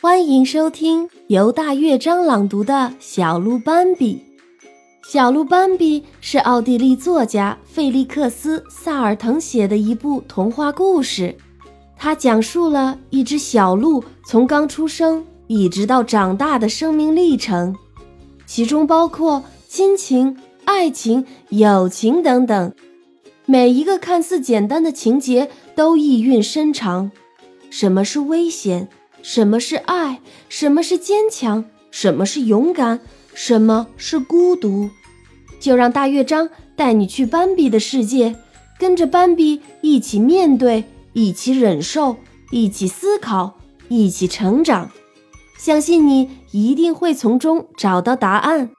欢迎收听由大乐章朗读的《小鹿斑比》。小鹿斑比是奥地利作家费利克斯·萨尔滕写的一部童话故事，它讲述了一只小鹿从刚出生一直到长大的生命历程，其中包括亲情、爱情、友情等等。每一个看似简单的情节都意蕴深长。什么是危险？什么是爱？什么是坚强？什么是勇敢？什么是孤独？就让大乐章带你去斑比的世界，跟着斑比一起面对，一起忍受，一起思考，一起成长。相信你一定会从中找到答案。